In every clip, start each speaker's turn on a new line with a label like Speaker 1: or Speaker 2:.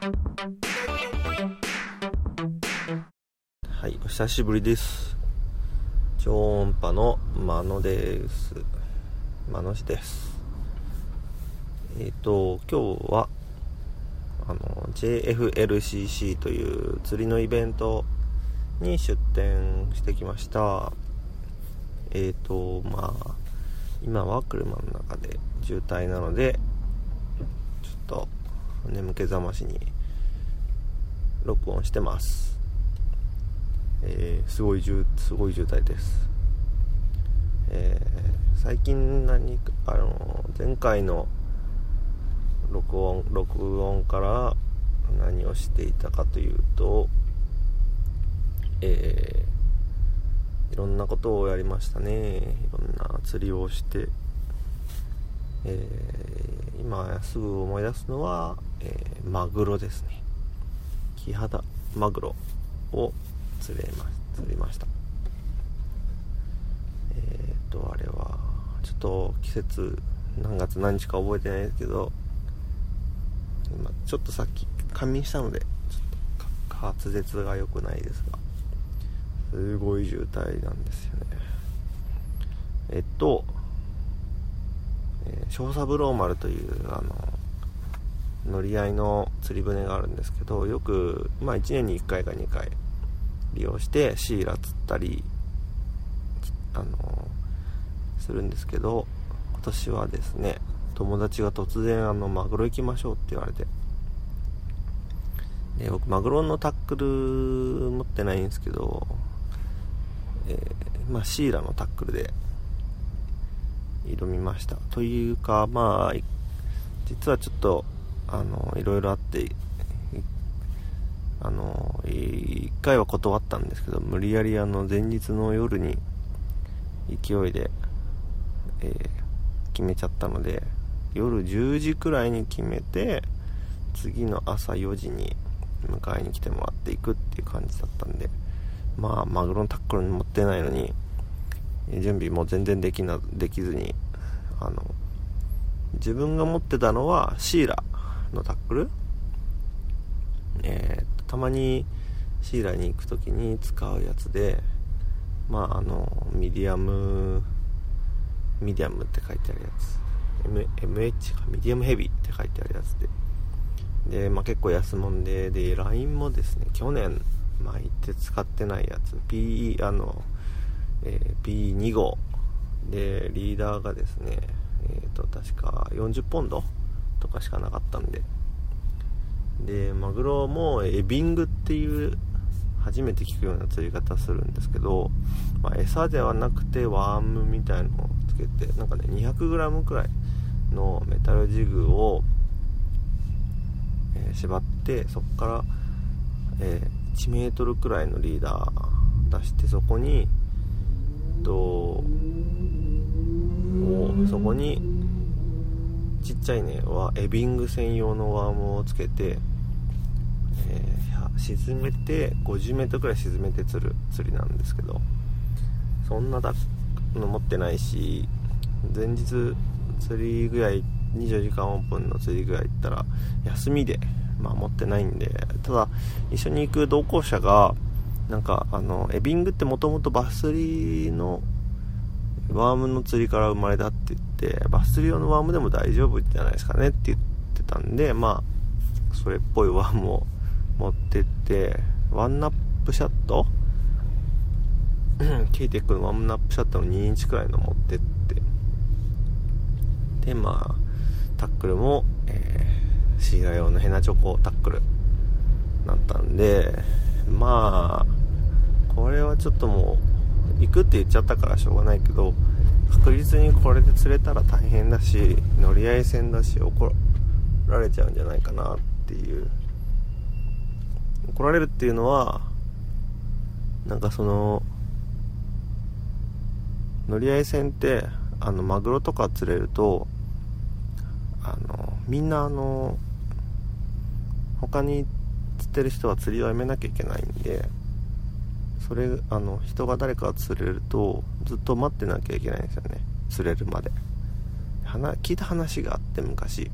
Speaker 1: はいお久しぶりです。超音波の真野です。真野氏です。えっ、ー、と今日はあの JFLCC という釣りのイベントに出店してきました。えっ、ー、とまあ今は車の中で渋滞なのでちょっと眠気覚ましに録音してます。えー、すごい渋すごい渋滞です、えー、最近何あの前回の録音録音から何をしていたかというとえー、いろんなことをやりましたね。いろんな釣りをしてえー、今すぐ思い出すのは、えー、マグロですね。キハダマグロを釣れま釣りました。えっ、とあれはちょっと季節何月何日か覚えてないですけど今ちょっとさっき仮眠したのでちょっと滑舌が良くないですがすごい渋滞なんですよね。えっと、えー、小三郎丸というあの乗り合いの釣り船があるんですけどよく、まあ、1年に1回か2回利用してシイラ釣ったりあのするんですけど今年はですね友達が突然あのマグロ行きましょうって言われてで僕マグロのタックル持ってないんですけど、えー、まあ、シイラのタックルで挑みました。というかまあ実はちょっとあのいろいろあってあの1回は断ったんですけど無理やりあの前日の夜に勢いで、えー、決めちゃったので夜10時くらいに決めて次の朝4時に迎えに来てもらっていくっていう感じだったんでまあマグロのタックルに持ってないのに準備も全然できなできずにあの自分が持ってたのはシイラのタックル。えー、たまにシイラに行く時に使うやつでまああのミディアムミディアムって書いてあるやつ。M MH かミディアムヘビーって書いてあるやつで。で、まあ、結構安物でで LINE もですね去年巻いて使ってないやつ。P あの、えー、P2 号。でリーダーがですねえっ、ー、と確か40ポンドとかしかなかったんで。でマグロもエビングっていう初めて聞くような釣り方するんですけど、まあ、餌ではなくてワームみたいのをつけてなんかね 200g くらいのメタルジグを、えー、縛ってそこから、えー、1 m くらいのリーダー出してそこにとそこにちっちゃいねはエビング専用のワームをつけてえ沈めて 50m くらい沈めて釣る釣りなんですけどそんなの持ってないし前日釣りぐらい24時間オープンの釣りぐらい行ったら休みで、まあ、持ってないんでただ一緒に行く同行者がなんかあのエビングってもともとバス釣りのワームの釣りから生まれたって言ってバス釣り用のワームでも大丈夫じゃないですかねって言ってたんでまあそれっぽいワームを持ってってワンナップシャッド？ケイテックのワンナップシャッドの2インチくらいの持ってって。でまあタックルも、えー、シイラ用のヘナチョコタックルだったんでまあこれはちょっともう行くって言っちゃったからしょうがないけど確実にこれで釣れたら大変だし乗り合い船だし怒られちゃうんじゃないかなっていう。怒られるっていうのはなんかその乗り合い船ってあのマグロとか釣れるとあのみんなあの他に釣ってる人は釣りをやめなきゃいけないんでそれあの人が誰か釣れるとずっと待ってなきゃいけないんですよね。釣れるまで。聞いた話があって昔。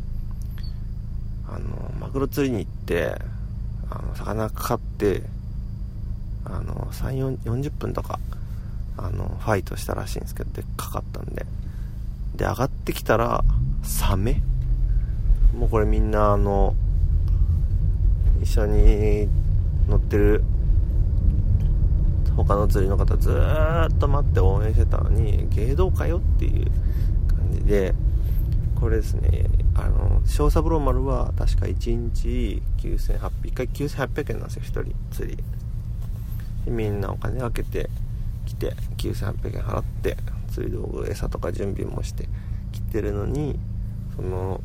Speaker 1: あのマグロ釣りに行ってあの魚かかってあの40分とかあのファイトしたらしいんですけどでかかったんで。で上がってきたらサメ。もうこれみんなあの一緒に乗ってる他の釣りの方ずーっと待って応援してたのに芸道かよっていう感じでこれですねあの小三郎丸は確か1日9800 1回9800円なんですよ1人釣り。でみんなお金かけて来て9800円払って釣り道具餌とか準備もして来てるのにその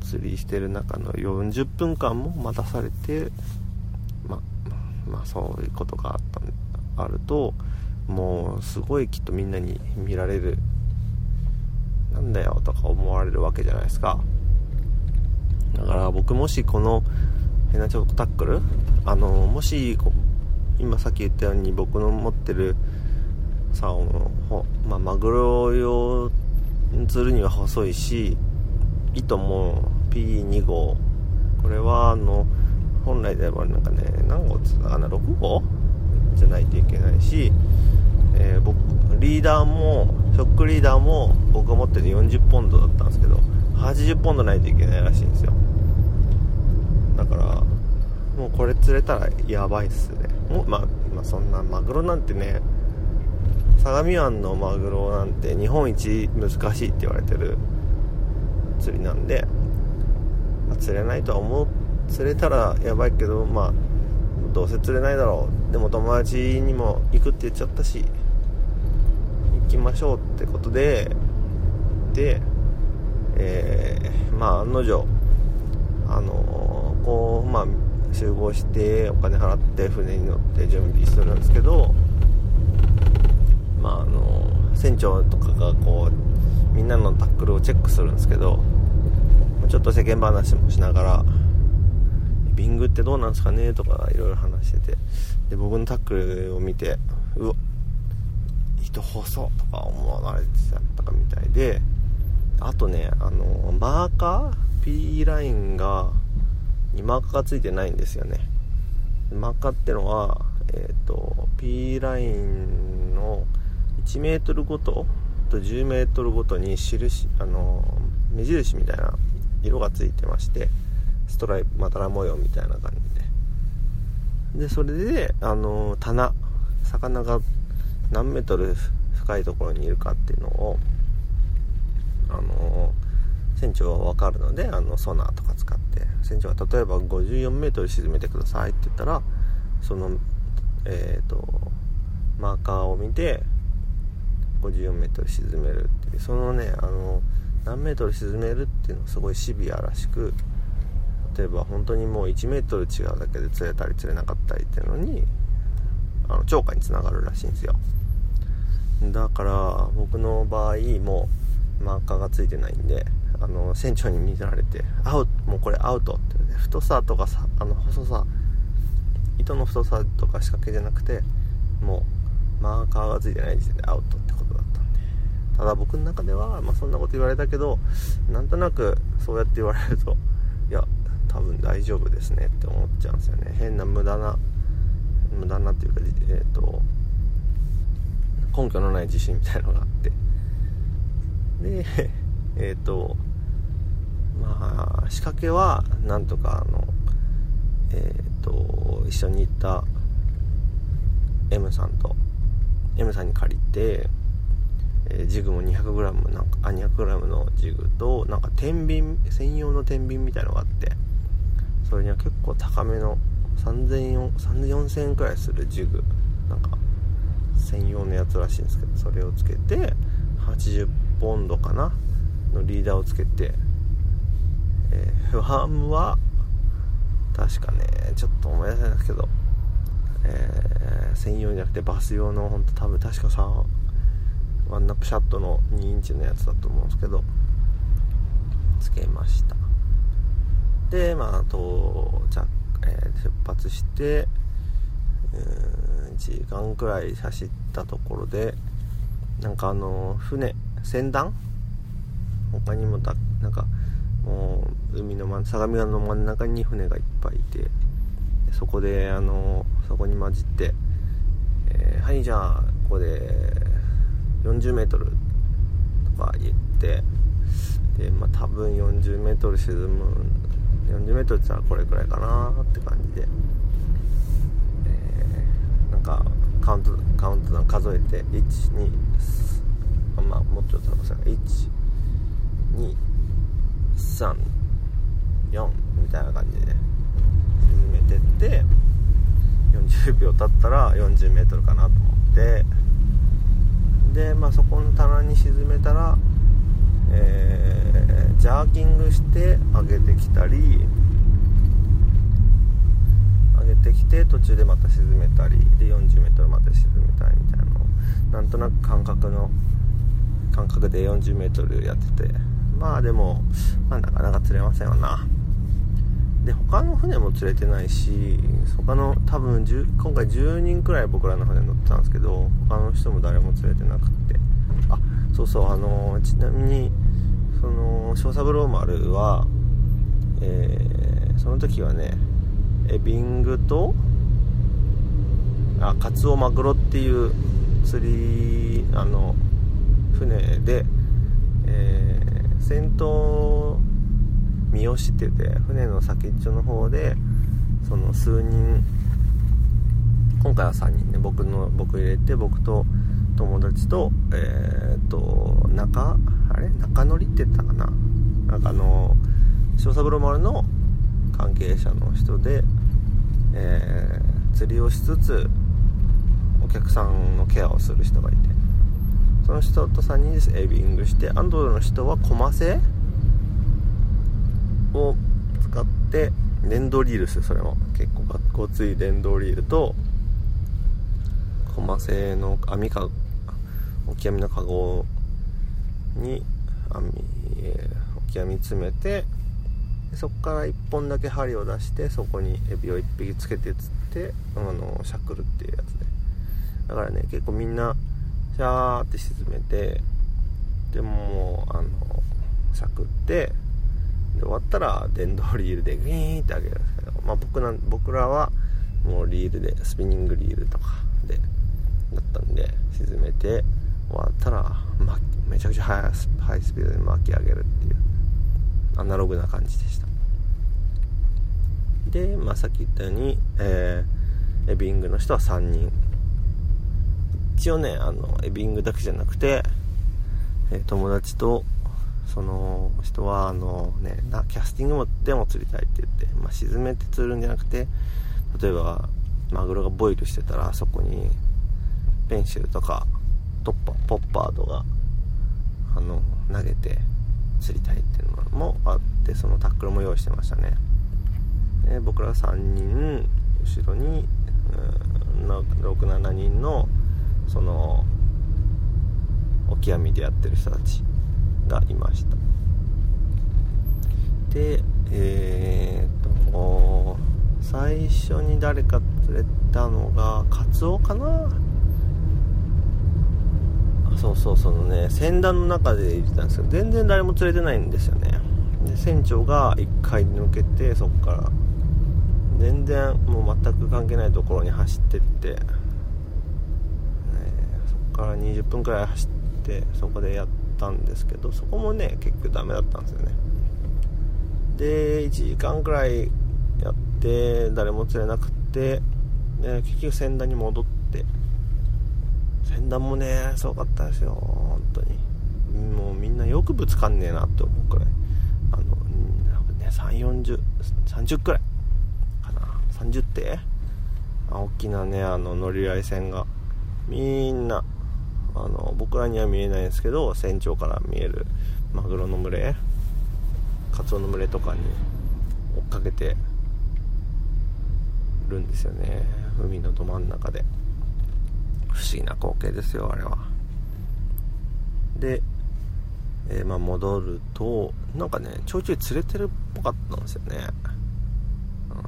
Speaker 1: 釣りしてる中の40分間も待たされてままあそういうことがあったんで。あるともうすごいきっとみんなに見られるなんだよとか思われるわけじゃないですか。だから僕もしこのヘナチョコタックルあのもし今さっき言ったように僕の持ってる竿の、まあ、マグロ用釣るには細いし糸も P2 号。これはあの本来であればなんかね何号つあの6号？じゃないといけないし、えー、僕リーダーもショックリーダーも僕が持ってる40ポンドだったんですけど80ポンドないといけないらしいんですよ。だからもうこれ釣れたらやばいっすね。も、まあ、まあそんなマグロなんてね相模湾のマグロなんて日本一難しいって言われてる釣りなんで、まあ、釣れないとは思う釣れたらやばいけどまあどうせ釣れないだろう。でも友達にも行くって言っちゃったし行きましょうってことででえー、まあ案の定あのー、こうまあ集合してお金払って船に乗って準備するんですけどまああの船長とかがこうみんなのタックルをチェックするんですけどちょっと世間話もしながらビングってどうなんですかねとかいろいろ話しててで僕のタックルを見てうわ糸細とか思われてちゃったかみたいであとねあのマーカー？P ラインがにマーカーがついてないんですよね。マーカーってのはえっ、ー、と P ラインの 1m ごとと 10m ごとに印あの目印みたいな色がついてましてストライプまたら模様みたいな感じで。でそれであの棚魚が何メートル深いところにいるかっていうのをあの船長は分かるのであのソナーとか使って船長が例えば 54m 沈めてくださいって言ったらそのえっ、ー、とマーカーを見て 54m 沈めるっていう。そのねあの何メートル沈めるっていうのはすごいシビアらしく例えば本当にもう1メートル違うだけで釣れたり釣れなかったりっていうのにあの超過につながるらしいんですよ。だから僕の場合もうマーカーがついてないんであの船長に見せられて「アウトもうこれアウト」って言って太さとかさあの細さ糸の太さとか仕掛けじゃなくてもうマーカーがついてない時点でアウトってことだったんで。ただ僕の中では、まあ、そんなこと言われたけどなんとなくそうやって言われるといや多分大丈夫ですねって思っちゃうんですよね。変な無駄な無駄なっていうかえっ、ー、と根拠のない自信みたいのがあって。で えっ、ー、とまあ仕掛けはなんとかあのえっ、ー、と一緒に行った M さんと M さんに借りて、えー、ジグも 200g なんかあ 200g のジグとなんか天秤専用の天秤みたいのがあって。それには結構高めの30004000円くらいするジグ。なんか専用のやつらしいんですけどそれをつけて80ポンドかな？のリーダーをつけて、えー、ワームは確かねちょっと思い出せないですけど、えー、専用じゃなくてバス用の本当多分確かさワンナップシャッドの2インチのやつだと思うんですけどつけました。でまあ到着、えー、出発して1時間くらい走ったところでなんかあの船船団？他にもだなんかもう海の真相模川の真ん中に船がいっぱいいてそこであのそこに混じって「えー、はいじゃあここで 40m」とか言ってでまあ多分 40m 沈む 40m って言ったらこれくらいかなって感じで、えー、なんかカウントカウントダウン数えて1 2あまあもうちょっとさ1 2 3 4みたいな感じで沈めてって40秒経ったら 40m かなと思って。でまあそこの棚に沈めたらえー、ジャーキングして上げてきたり上げてきて途中でまた沈めたりで 40m まで沈めたりみたいなのなんとなく感覚の感覚で 40m やっててまあでも、まあ、なかなか釣れませんよな。で他の船も釣れてないし他の多分今回10人くらい僕らの船乗ってたんですけど他の人も誰も釣れてなくって。あそうそうあの、ちなみにその小三郎丸は、えー、その時はねエビングとあカツオマグロっていう釣りあの船で、えー、先頭三好ってて船の先っちょの方でその数人今回は3人ね僕の僕入れて僕と友達とえー、っと中れ？中乗りって言ったかな？なんかあの小三郎丸の関係者の人で、えー、釣りをしつつお客さんのケアをする人がいて。その人と3人でエビングしてアンドロの人はコマセを使って電動リールですそれも結構学校つい電動リールとコマ製の網かオキアミのカゴに網、えー、オキアミ詰めてそこから1本だけ針を出してそこにエビを1匹つけて釣ってあのしゃくるっていうやつでだからね結構みんなシャーって沈めてでもあのしゃくってで終わったら電動リールでグイーンって上げるんですけど、まあ、僕な僕らはもうリールでスピニングリールとかでだったんで沈めてわったら、ま、めちゃくちゃ速いハイスピードで巻き上げるっていうアナログな感じでした。で、まあ、さっき言ったように、えー、エビングの人は3人。一応ねあのエビングだけじゃなくて、えー、友達とその人はあのねなキャスティングでも釣りたいって言って、まあ、沈めて釣るんじゃなくて例えばマグロがボイルしてたらそこにペンシルとかトッパポッパーとかあの投げて釣りたいっていうのもあってそのタックルも用意してましたね。で僕ら3人後ろに67人のそのオキアミでやってる人たちがいました。でえー、っと最初に誰か釣れたのがカツオかな？そうそうそのね船団の中で行ってたんですけど全然誰も釣れてないんですよね。で船長が1回抜けてそこから全然もう全く関係ないところに走ってって、ね、そこから20分くらい走ってそこでやったんですけどそこもね結局ダメだったんですよね。で1時間くらいやって誰も釣れなくってで結局船団に戻って船団もねすごかったですよ本当に。もうみんなよくぶつかんねえなって思うくらい。あのね34030くらいかな。30って。大きなねあの乗り合い船が。みんなあの僕らには見えないんですけど船長から見えるマグロの群れカツオの群れとかに追っかけてるんですよね。海のど真ん中で。不思議な光景ですよあれは。で、えー、まあ戻るとなんかねちょいちょい釣れてるっぽかったんですよね。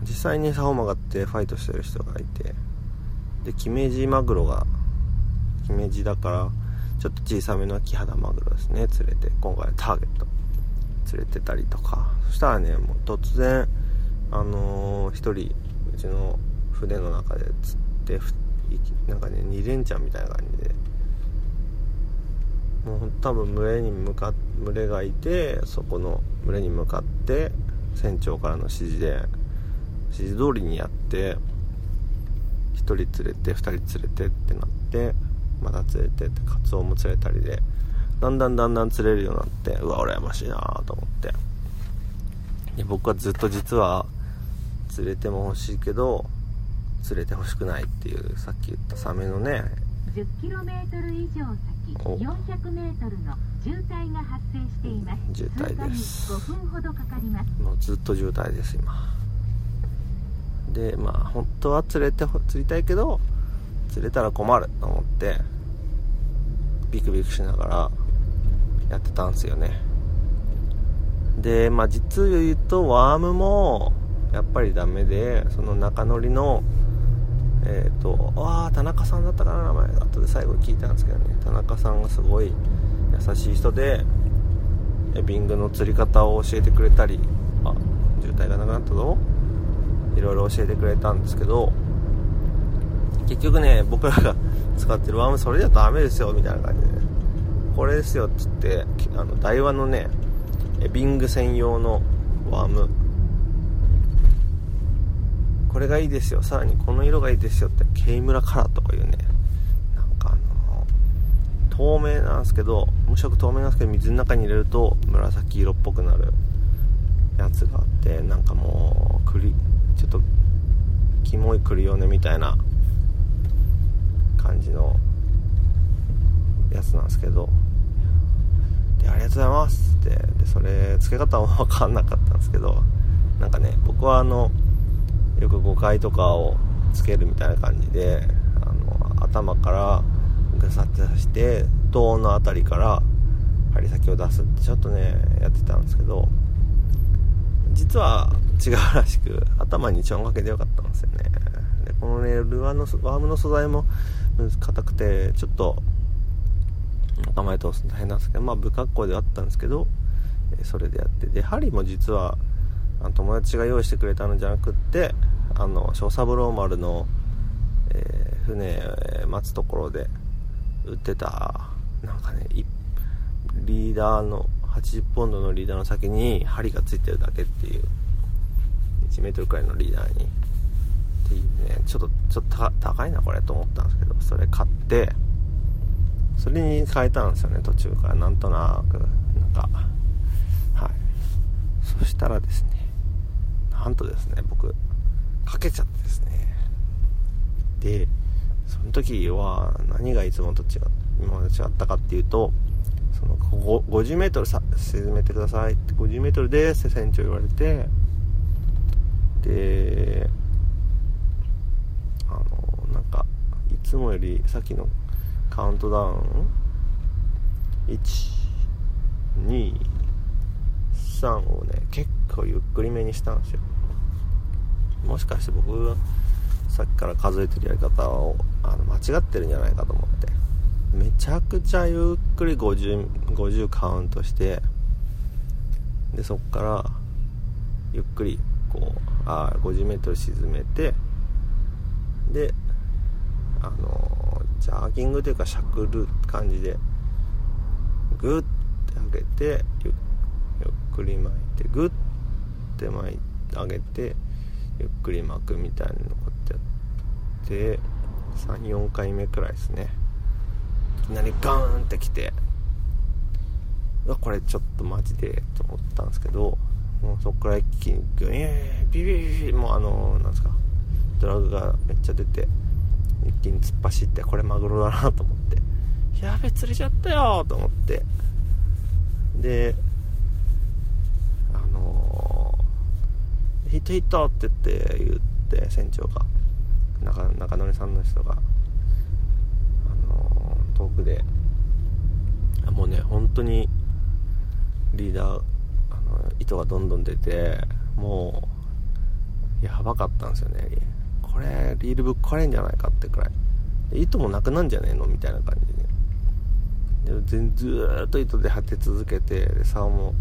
Speaker 1: 実際に竿曲がってファイトしてる人がいてでキメジマグロが姫路だからちょっと小さめのキハダマグロですね釣れて今回ターゲット。連れてたりとか。そしたらねもう突然あのー、1人うちの船の中で釣ってなんかね2連チャンみたいな感じで。もう多分群れに向か群れがいてそこの群れに向かって船長からの指示で指示通りにやって1人連れて2人連れてってなってまた連れてってカツオも釣れたりでだんだんだんだん釣れるようになってうわ羨ましいなと思って。で僕はずっと実は釣れても欲しいけど釣れて欲しくないっていうさっき言ったサメのね
Speaker 2: 10km 以上先 400m の渋滞が発生しています。
Speaker 1: 渋滞です。
Speaker 2: 5分ほどかかります。
Speaker 1: もうずっと渋滞です今。でまあ本当は釣れて釣りたいけど釣れたら困ると思ってビクビクしながらやってたんですよね。でまあ実を言うとワームもやっぱりダメでその中乗りのえっ、ー、とああ田中さんだったかな名前後で最後聞いたんですけどね。田中さんがすごい優しい人でエビングの釣り方を教えてくれたりあ渋滞がなくなったぞ。いろいろ教えてくれたんですけど結局ね僕らが 使ってるワームそれじゃダメですよみたいな感じで、ね、これですよっつってあの台湾のねエビング専用のワーム。これがいいですよ。さらにこの色がいいですよってケイムラカラーとかいうね。なんかあの透明なんですけど無色透明なんですけど水の中に入れると紫色っぽくなるやつがあってなんかもう栗ちょっとキモいクリオネみたいな感じのやつなんですけど。でありがとうございますって。でそれ付け方も分かんなかったんですけど。なんかね僕はあのよく誤解とかをつけるみたいな感じであの頭からグサッて刺して胴の辺りから針先を出すってちょっとねやってたんですけど実は違うらしく頭にちょんがけでよかったんですよね。でこのねルアーのワームの素材も硬くてちょっと頭に通すの大変なんですけどまあ不格好ではあったんですけどそれでやってで針も実は友達が用意してくれたのじゃなくってあの小三郎丸の、えー、船待つところで売ってたなんかねリーダーの80ポンドのリーダーの先に針がついてるだけっていう 1m くらいのリーダーに。っていうねちょっとちょっと高いなこれと思ったんですけどそれ買ってそれに変えたんですよね途中から。なんとなくなんかはい。そしたらですねなんとですね僕かけちゃってですね。でその時は何がいつもと違今まで違ったかっていうとその 50m さ沈めてくださいって 50m ですって船長言われてであのなんかいつもよりさっきのカウントダウン123をね結構ゆっくりめにしたんですよ。もしかして僕さっきから数えてるやり方をあの間違ってるんじゃないかと思って。めちゃくちゃゆっくり 50, 50カウントしてでそっからゆっくりこうあ 50m 沈めてであのジャーキングというかしゃくる感じでグッて上げてゆっくり巻いてグッて巻いて上げてゆっくり巻くみたいなのこってやって34回目くらいですね。いきなりガーンってきてこれちょっとマジでと思ったんですけどもうそこから一気にグイーンビビビビもうあのなんですかドラッグがめっちゃ出て一気に突っ走ってこれマグロだなと思ってやべ釣れちゃったよと思って。でヒットヒットって言って言って船長が。中中野さんの人が。あの遠くで。もうね本当にリーダーあの糸がどんどん出てもうやばかったんですよね。これリールぶっ壊れんじゃないかってくらい。糸もなくなんじゃねえの？みたいな感じでで全ずーっと糸で張って続けてで竿も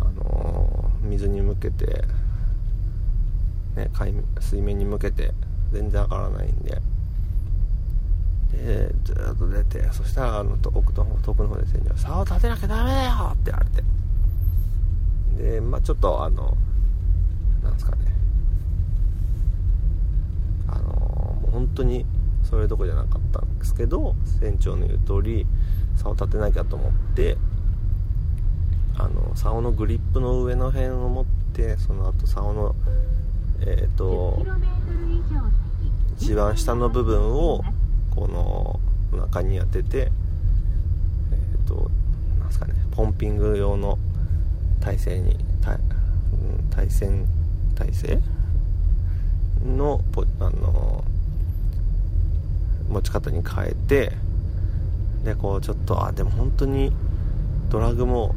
Speaker 1: あののー水に向けて、ね、海水面に向けて全然上がらないんででずっと出てそしたらあの奥の方遠くの方で船長「竿立てなきゃダメだよ!」って言われてでまあちょっとあのなんですかねあのもう本当にそれどこじゃなかったんですけど船長の言う通り竿を立てなきゃと思ってあの竿のグリップの上の辺を持ってその後竿のえっ、と一番下の部分をこのお腹に当ててえっ、となんですかねポンピング用の体勢に体うん対戦体勢？のポあの持ち方に変えてでこうちょっとあでも本当にドラグも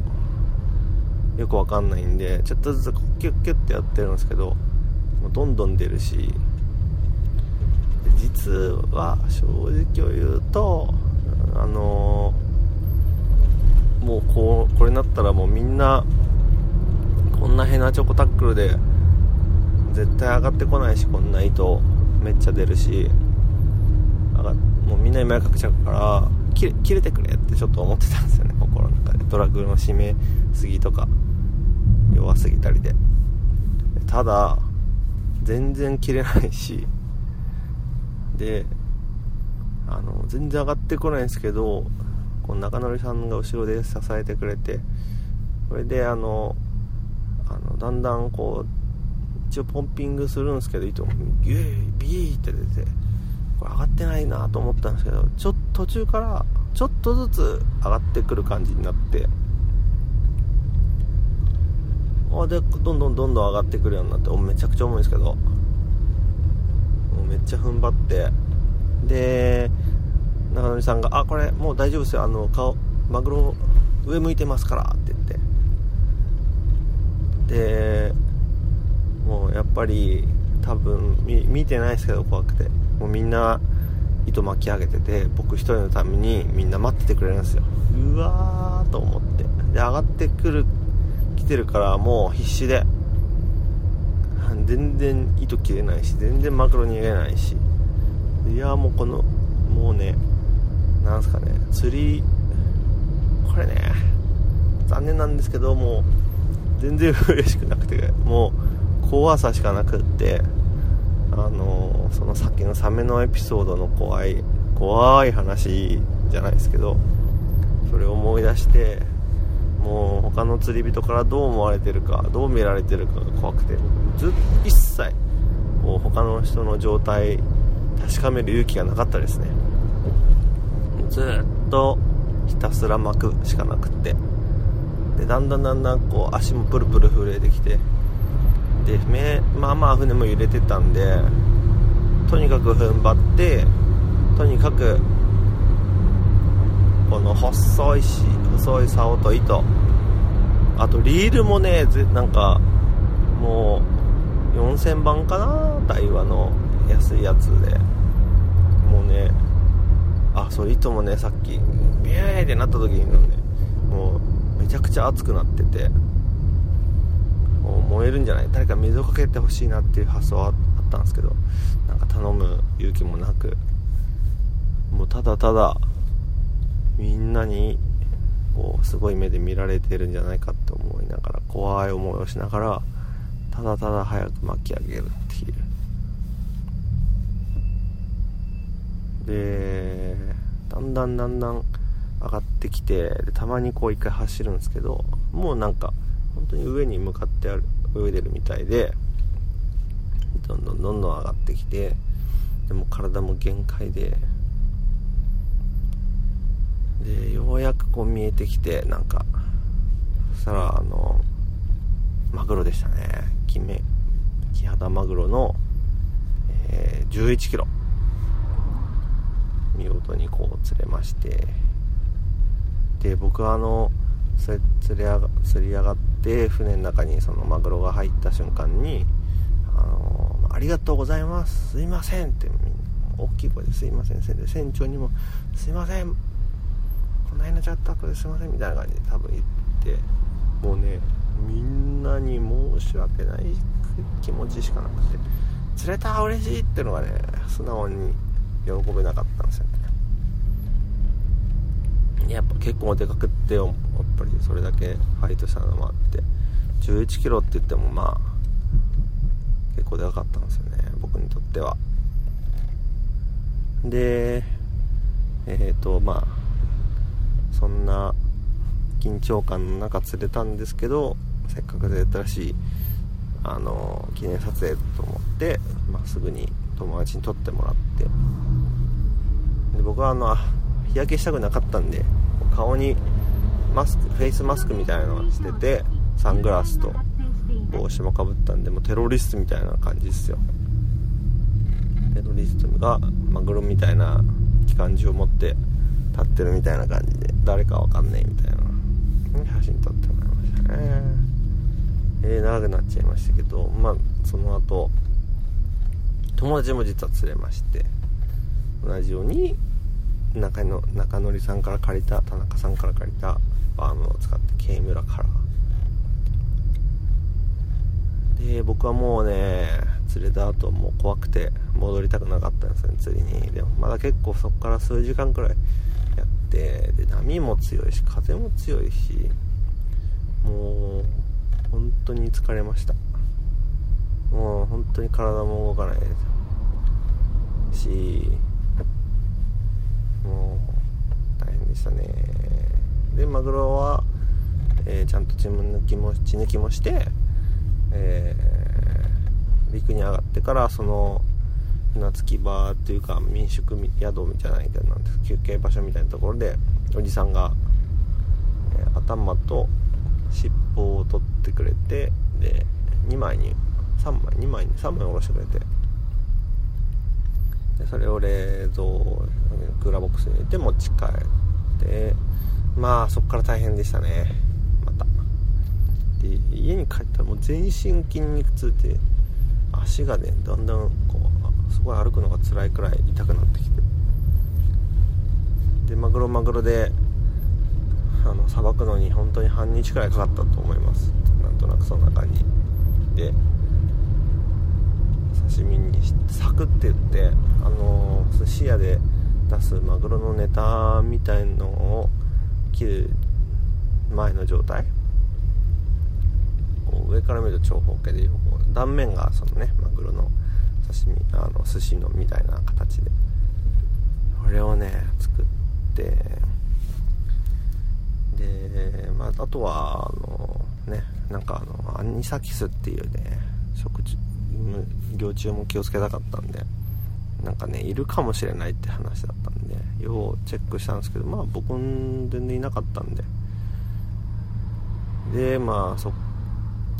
Speaker 1: よくわかんないんでちょっとずつキュッキュッてやってるんですけどもどんどん出るし実は正直を言うとあのもうこうこれになったらもうみんなこんなヘナチョコタックルで絶対上がってこないしこんな糸めっちゃ出るし上がもうみんなに迷惑かけちゃうから切れてくれってちょっと思ってたんですよね心の中で。ドラッグの締めすぎとか弱すぎたりでただ全然切れないし。であの全然上がってこないんですけどこう中則さんが後ろで支えてくれてそれであのあのだんだんこう一応ポンピングするんですけど糸もギュービーって出てこれ上がってないなと思ったんですけどちょっと途中からちょっとずつ上がってくる感じになってあでどんどんどんどん上がってくるようになってめちゃくちゃ重いんですけど。もうめっちゃ踏ん張って。で中野さんが「あこれもう大丈夫ですよ。あの顔マグロ上向いてますから」って言って。でもうやっぱり多分見てないですけど怖くて。もうみんな糸巻き上げてて僕一人のためにみんな待っててくれるんですよ。うわーと思って。で上がってくるてるからもう必死で。全然糸切れないし全然マグロ逃げないし。いやもうこのもうねなんすかね釣りこれね残念なんですけどもう全然嬉しくなくてもう怖さしかなくってあのそのさっきのサメのエピソードの怖い怖い話じゃないですけどそれを思い出してもう他の釣り人からどう思われてるかどう見られてるかが怖くてずっ一切もう他の人の状態確かめる勇気がなかったですね。ずっとひたすら巻くしかなくって。でだんだんだんだんこう足もプルプル震えてきて。で目まあまあ船も揺れてたんでとにかく踏ん張ってとにかくこの細いし細い竿と糸。あとリールもねぜなんかもう4000番かな？台湾の安いやつで。もうねあそう糸もねさっきビューってなった時にねもうめちゃくちゃ熱くなってて。もう燃えるんじゃない？誰か水をかけてほしいなっていう発想はあったんですけどなんか頼む勇気もなく。もうただただみんなにこうすごい目で見られてるんじゃないかって思いながら怖い思いをしながらただただ早く巻き上げるっていう。でだんだんだんだん上がってきてでたまにこう一回走るんですけどもうなんか本当に上に向かって泳いでるみたいでどんどんどんどん上がってきてでも体も限界ででようやくこう見えてきてなんかそしたらあのマグロでしたね。キメキハダマグロの、えー、11キロ。見事にこう釣れまして。で僕はあの釣り上が釣り上がって船の中にそのマグロが入った瞬間に「あのありがとうございます。すいません」って大きい声で「すいません」船長にも「すいません。こんなになっちゃった後ですいません」みたいな感じで多分言ってもうねみんなに申し訳ない気持ちしかなくて釣れた嬉しいってのがね素直に喜べなかったんですよね。やっぱ結構でかくってやっぱりそれだけファイトしたのもあって11キロって言ってもまあ結構でかかったんですよね僕にとっては。でえっ、ー、とまあそんな緊張感の中釣れたんですけどせっかく釣れたらしいあの記念撮影と思って、まあ、すぐに友達に撮ってもらって。で僕はあの日焼けしたくなかったんで顔にマスクフェイスマスクみたいなのをしててサングラスと帽子もかぶったんでもうテロリストみたいな感じですよ。テロリストがマグロみたいな機関銃を持って立ってるみたいな感じで誰かわかんないみたいな。写真撮ってもらいましたね。えー、長くなっちゃいましたけどまあその後友達も実は釣れまして同じように中の中則さんから借りた田中さんから借りたバームを使って軽村から。で僕はもうね釣れた後もう怖くて戻りたくなかったんですよね釣りに。でもまだ結構そこから数時間くらいてで波も強いし風も強いしもう本当に疲れました。もう本当に体も動かないです。しもう大変でしたね。でマグロは、えー、ちゃんと血抜きも血抜きもしてえー、陸に上がってからその船着き場っていうか民宿宿みたいななんです休憩場所みたいなところでおじさんが、えー、頭と尻尾を取ってくれてで2枚に3枚2枚に3枚下ろしてくれて。でそれを冷蔵クーラーボックスに入れて持ち帰ってまあそこから大変でしたね。また。で家に帰ったらもう全身筋肉痛で足がねだんだんこうすごい歩くのが辛いくらい痛くなってきて。でマグロマグロであのさばくのに本当に半日くらいかかったと思います。なんとなくそんな感じ。で刺身にサクって言ってあの寿司屋で出すマグロのネタみたいのを切る前の状態。上から見ると長方形で断面がそのねマグロの刺身あの寿司のみたいな形で。これをね作って。で、まあ、あとはあのねなんかあのアニサキスっていうね食事行中も気をつけたかったんでなんかねいるかもしれないって話だったんでようチェックしたんですけどまあ僕全然いなかったんで。でまあそっ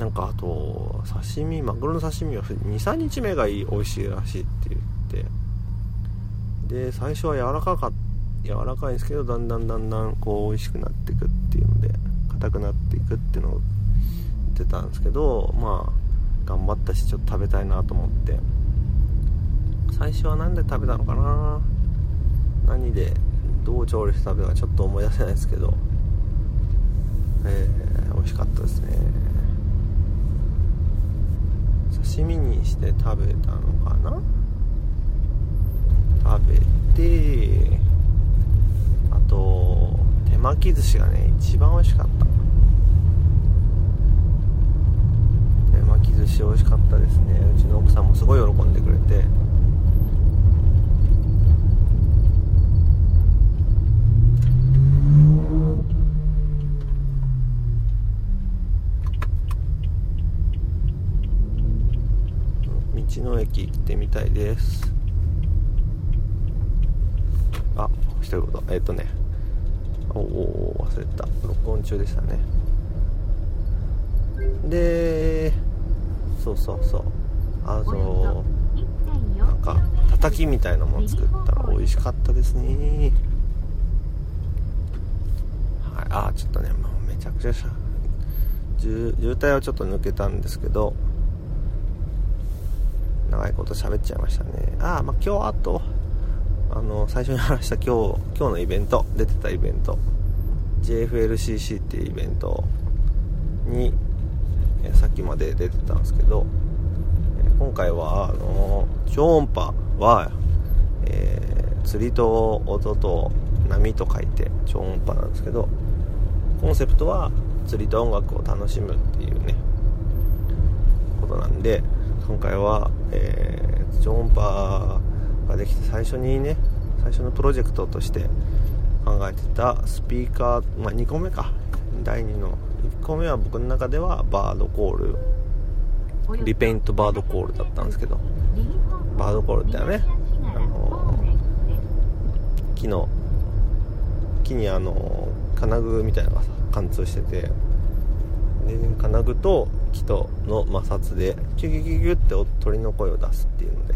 Speaker 1: なんかあと刺身マグロの刺身は23日目がいい美味しいらしいって言って。で最初は柔らかか柔らかいんですけどだんだんだんだんこう美味しくなっていくっていうので硬くなっていくっていうのを言ってたんですけどまあ頑張ったしちょっと食べたいなと思って。最初は何で食べたのかな？何でどう調理して食べたかちょっと思い出せないですけど。えー、美味しかったですね。刺身にして食べたのかな？食べてあと手巻き寿司がね一番美味しかった。手巻き寿司美味しかったですね。うちの奥さんもすごい喜んでくれて。道の駅行ってみたいです。あ一言。えっ、ー、とね。おお忘れた。録音中でしたね。でそうそうそう。あのなんかたたきみたいなもの作ったら美味しかったですね。はい。あちょっとねもうめちゃくちゃ渋滞はちょっと抜けたんですけど長いこと喋っちゃいましたね。ああまあ今日あとあの最初に話した今日今日のイベント出てたイベント。JFLCC っていうイベントにさっきまで出てたんですけど今回はあの超音波は、えー、釣りと音と波と書いて超音波なんですけどコンセプトは釣りと音楽を楽しむっていうねことなんで今回は、えー、超音波ができて最初にね最初のプロジェクトとして考えてたスピーカー、まあ、2個目か。第2の1個目は僕の中ではバードコール。リペイントバードコールだったんですけど。バードコールってねあの木の木にあの金具みたいなのが貫通してて。で金具と木との摩擦でキュキュキュキュって鳥の声を出すっていうので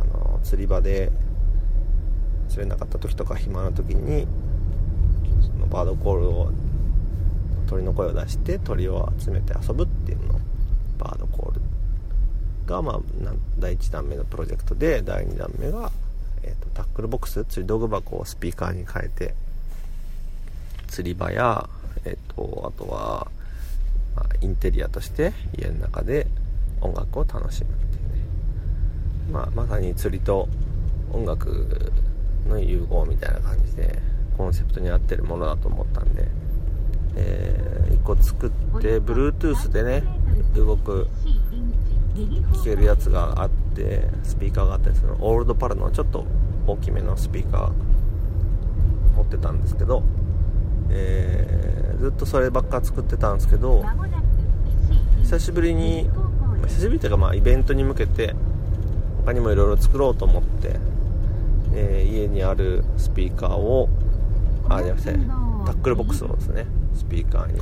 Speaker 1: あの釣り場で釣れなかった時とか暇な時にそのバードコールを鳥の声を出して鳥を集めて遊ぶっていうのをバードコールが、まあ、第1弾目のプロジェクトで第2弾目が、えーと、タックルボックス釣り道具箱をスピーカーに変えて釣り場や、えーと、あとは、インテリアとして家の中で音楽を楽しむっていうね、まあ、まさに釣りと音楽の融合みたいな感じでコンセプトに合ってるものだと思ったんで、えー、1個作って Bluetooth でね動く聴けるやつがあってスピーカーがあってそのオールドパルのちょっと大きめのスピーカー持ってたんですけど、えー、ずっとそればっか作ってたんですけど久しぶりに久しぶりというかまあイベントに向けて他にもいろいろ作ろうと思ってえー、家にあるスピーカーをあじゃなくてタックルボックスをですねスピーカーに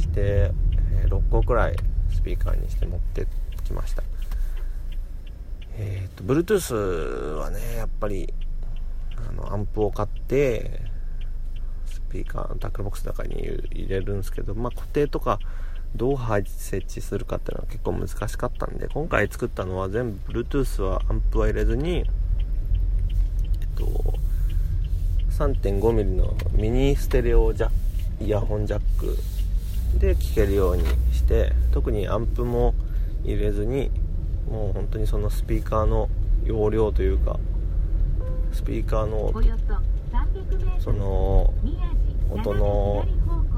Speaker 1: して、えー、6個くらいスピーカーにして持ってきました。えっ、と Bluetooth はねやっぱりあのアンプを買ってスピーカータックルボックスの中に入れるんですけど、まあ、固定とかどう設置するかっていうのは結構難しかったんで今回作ったのは全部 Bluetooth はアンプは入れずにと 3.5mm のミニステレオジャイヤホンジャックで聴けるようにして特にアンプも入れずにもう本当にそのスピーカーの容量というかスピーカーのその音のス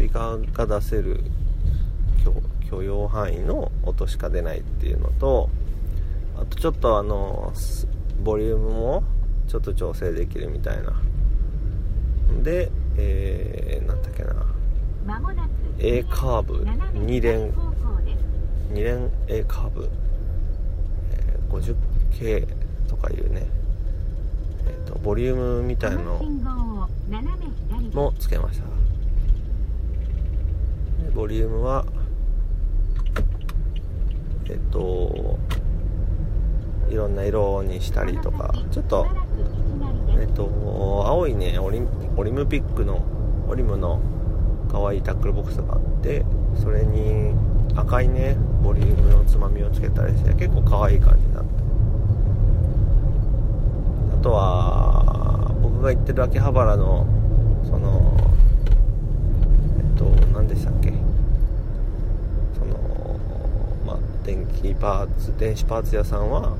Speaker 1: ピーカーが出せる許容範囲の音しか出ないっていうのとあとちょっとあのボリュームもちょっと調整できるみたいな。で、えー、なんだっけな。A カーブ。2連。2連 A カーブ、えー、50K とかいうね、えーと、ボリュームみたいのもつけましたボリュームはえっ、といろんな色にしたりとかちょっとえっと青いねオリオリムピックのオリムの可愛いタックルボックスがあってそれに赤いねボリュームのつまみをつけたりして結構可愛い感じになって。あとは僕が行ってる秋葉原のそのえっと何でしたっけそのまあ電気パーツ電子パーツ屋さんは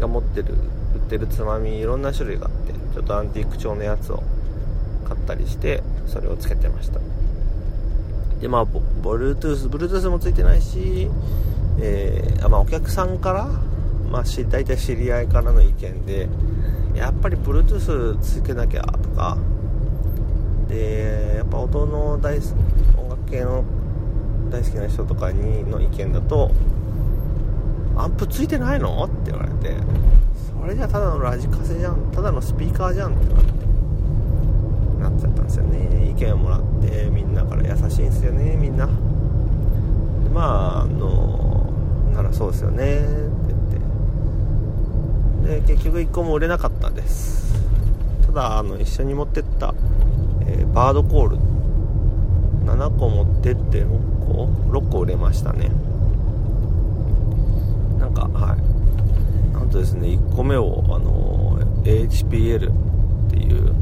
Speaker 1: が持ってる売ってるつまみいろんな種類があってちょっとアンティーク調のやつを買ったりしてそれをつけてました。でまあ Bluetooth Bluetooth もついてないし、えー、あまあ、お客さんから、まあ、大体知り合いからの意見でやっぱり Bluetooth つけなきゃとかでやっぱ音の大好き音楽系の大好きな人とかにの意見だとアンプついてないの？って言われてそれじゃただのラジカセじゃんただのスピーカーじゃんってなってなっちゃったんですよね。意見をもらってみんなから優しいんですよねみんな。まああのならそうですよねって言って。で結局1個も売れなかったです。ただあの一緒に持ってった、えー、バードコール。7個持ってって6個？6個売れましたね。んかはい。なんとですね1個目をあの HPL っていう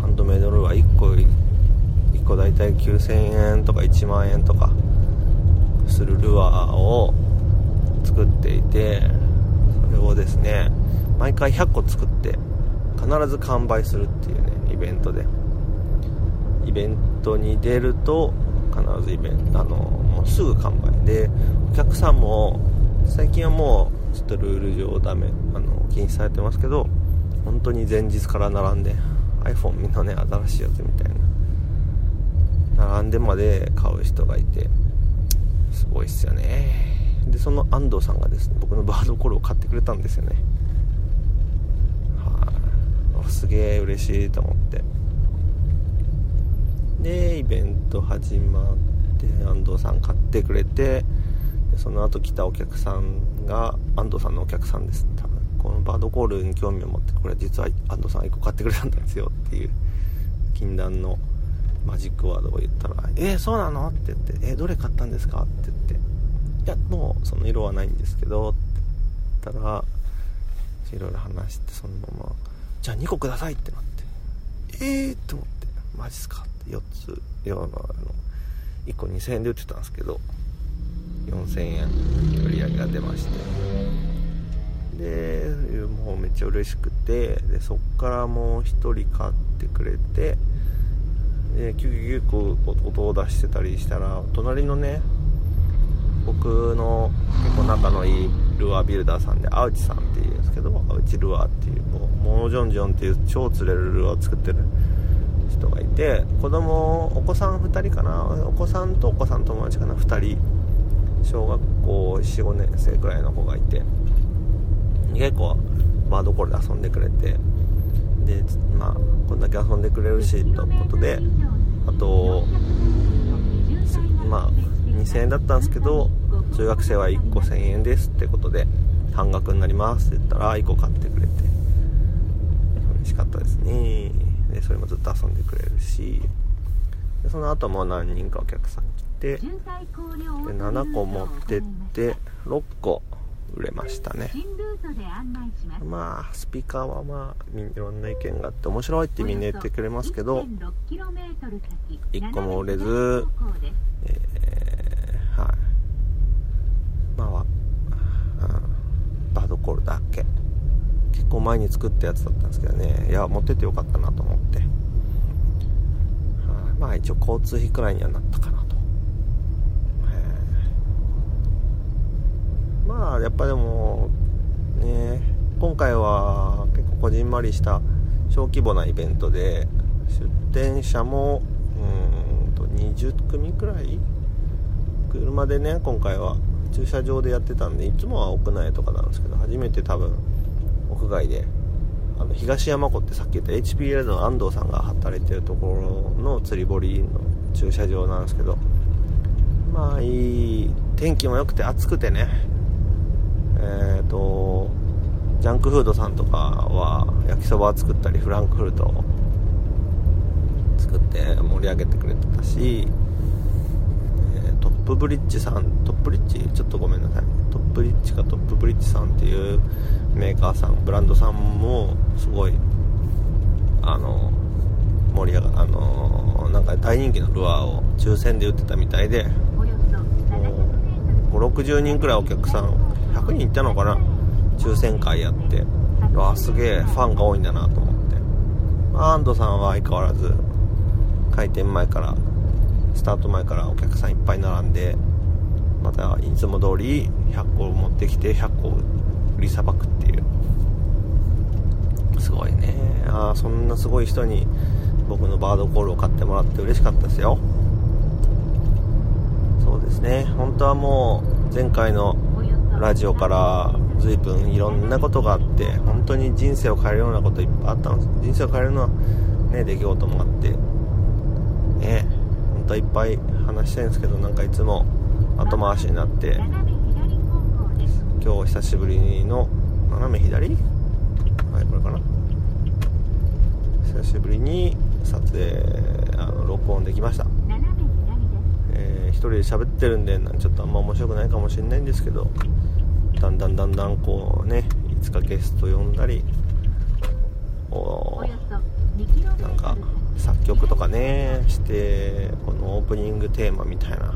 Speaker 1: ハンドメイドルアー1個1個大体9000円とか1万円とかするルアーを作っていてそれをですね毎回100個作って必ず完売するっていうねイベントで。イベントに出ると必ずイベントあのもうすぐ完売。でお客さんも最近はもうちょっとルール上ダメあの禁止されてますけど本当に前日から並んで iPhone みんなね新しいやつみたいな並んでまで買う人がいてすごいっすよね。でその安藤さんがですね僕のバードコールを買ってくれたんですよね。はい、すげえ嬉しいと思って。でイベント始まって安藤さん買ってくれてその後来たお客さんが安藤さんのお客さんです多分このバードコールに興味を持ってこれ実は安藤さん1個買ってくれたんですよっていう禁断のマジックワードを言ったら「えー、そうなの?」って言って「えー、どれ買ったんですか?」って言って「いやもうその色はないんですけど」って言ったらいろいろ話してそのまま「じゃあ2個ください」ってなってええー、って思って「マジっすか?」って4つ4のあの1個2000円で売ってたんですけど4000円売り上げが出まして。でもうめっちゃ嬉しくてでそっからもう1人買ってくれてでキュキュキュ音を出してたりしたら隣のね僕の結構仲のいいルアービルダーさんでアウチさんっていうんですけどアウチルアーっていうもうモノジョンジョンっていう超釣れるルアーを作ってる人がいて子供お子さん2人かな？お子さんとお子さん友達かな？2人小学校45年生くらいの子がいて結構バードコールで遊んでくれてでまあこんだけ遊んでくれるしということであとまあ2000円だったんですけど中学生は1個1000円ですってことで半額になりますって言ったら1個買ってくれて嬉しかったですね。でそれもずっと遊んでくれるしでその後も何人かお客さん来てで7個持ってって6個売れましたね。まあスピーカーはまあいろんな意見があって面白いってみんな言ってくれますけど1個も売れず、えー、はい。まあ、うん、バードコールだけ。結構前に作ったやつだったんですけどね。いや持っててよかったなと思って、はまあ一応交通費くらいにはなったかな。まあやっぱでもね今回は結構こじんまりした小規模なイベントで出店者もうんと20組くらい？車でね今回は駐車場でやってたんでいつもは屋内とかなんですけど初めて多分屋外であの東山湖ってさっき言った HPL の安藤さんが働いてるところの釣り堀の駐車場なんですけどまあいい天気も良くて暑くてねえっ、ー、とジャンクフードさんとかは焼きそば作ったりフランクフルトを作って盛り上げてくれてたし、えー、トップブリッジさんトップリッジ？ちょっとごめんなさい。トップリッジかトップブリッジさんっていうメーカーさんブランドさんもすごいあの盛り上があのなんか大人気のルアーを抽選で売ってたみたいで560人くらいお客さん100人いったのかな？抽選会やって。わすげえファンが多いんだなと思って、まあ、安藤さんは相変わらず開店前からスタート前からお客さんいっぱい並んでまたいつも通り100個持ってきて100個売りさばくっていう。すごいね。ああそんなすごい人に僕のバードコールを買ってもらって嬉しかったですよ。そうですね。本当はもう前回のラジオから随分いろんなことがあって本当に人生を変えるようなこといっぱいあったんです人生を変えるのはね出来事もあってね本当はいっぱい話したいんですけどなんかいつも後回しになって今日久しぶりの斜め左？はいこれかな。久しぶりに撮影あの録音できました。えー、一人で喋ってるんでちょっとあんま面白くないかもしれないんですけどだんだんだんだんこうねいつかゲスト呼んだりおなんか作曲とかねしてこのオープニングテーマみたいななん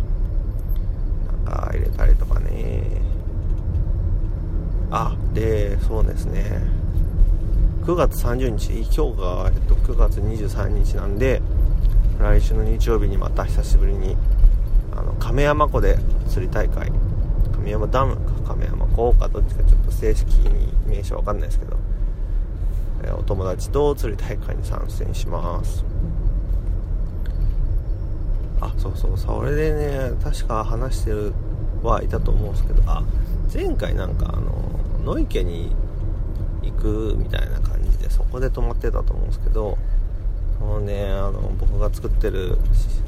Speaker 1: か入れたりとかね。あでそうですね。9月30日今日が、えっと、9月23日なんで来週の日曜日にまた久しぶりにあの亀山湖で釣り大会亀山ダムか亀山湖かどっちかちょっと正式に名称わかんないですけど、えお友達と釣り大会に参戦します。あそうそうそれでね確か話してるはいたと思うんですけどあ前回なんかあの野池に行くみたいな感じでそこで泊まってたと思うんですけどそのねあの僕が作ってる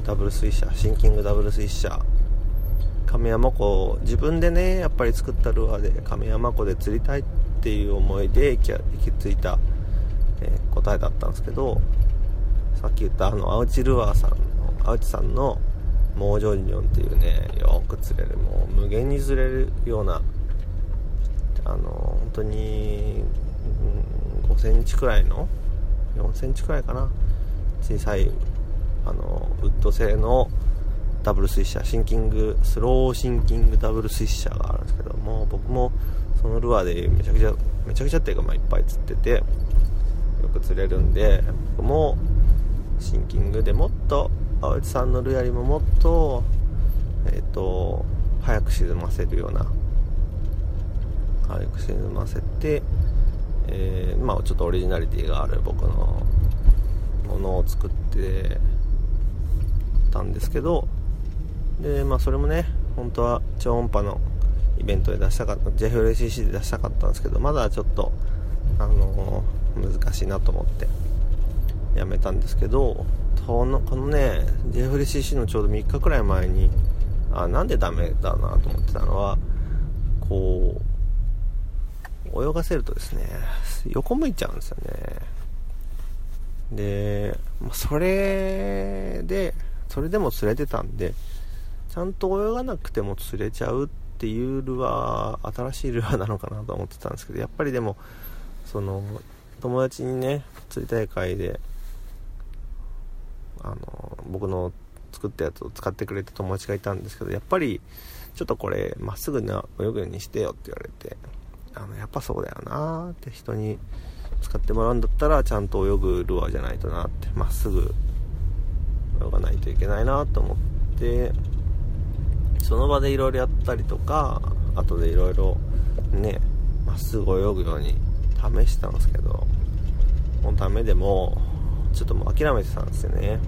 Speaker 1: ダブル水車シンキングダブル水車亀山湖自分でねやっぱり作ったルアーで亀山湖で釣りたいっていう思いで行き行き着いた、えー、答えだったんですけどさっき言ったあのアウチルアーさんのアウチさんのモージョニオンっていうねよく釣れるもう無限に釣れるようなあの本当に、うん、5センチくらいの4センチくらいかな小さいあのウッド製のダブルスイッシャーシンキングスローシンキングダブルスイッシャーがあるんですけども僕もそのルアーでめちゃくちゃめちゃくちゃっていうか、まあ、いっぱい釣っててよく釣れるんで僕もシンキングでもっと青内さんのルアーよりももっとえっ、ー、と早く沈ませるような早く沈ませて、えー、まあちょっとオリジナリティがある僕のものを作ってたんですけどでまあそれもね本当は超音波のイベントで出したかった JFLCC で出したかったんですけどまだちょっとあのー、難しいなと思ってやめたんですけどこのこのね JFLCC のちょうど3日くらい前にあなんでダメだなと思ってたのはこう泳がせるとですね横向いちゃうんですよね。で、まあ、それでそれでも釣れてたんでちゃんと泳がなくても釣れちゃうっていうルアー新しいルアーなのかなと思ってたんですけどやっぱりでもその友達にね釣り大会であの僕の作ったやつを使ってくれて友達がいたんですけどやっぱりちょっとこれまっすぐな泳ぐようにしてよって言われてあのやっぱそうだよなって人に使ってもらうんだったらちゃんと泳ぐルアーじゃないとなってまっすぐ泳がないといけないなと思ってその場でいろいろやったりとか後でいろいろねまっすぐ泳ぐように試してたんですけどもうダメでもちょっともう諦めてたんですよね。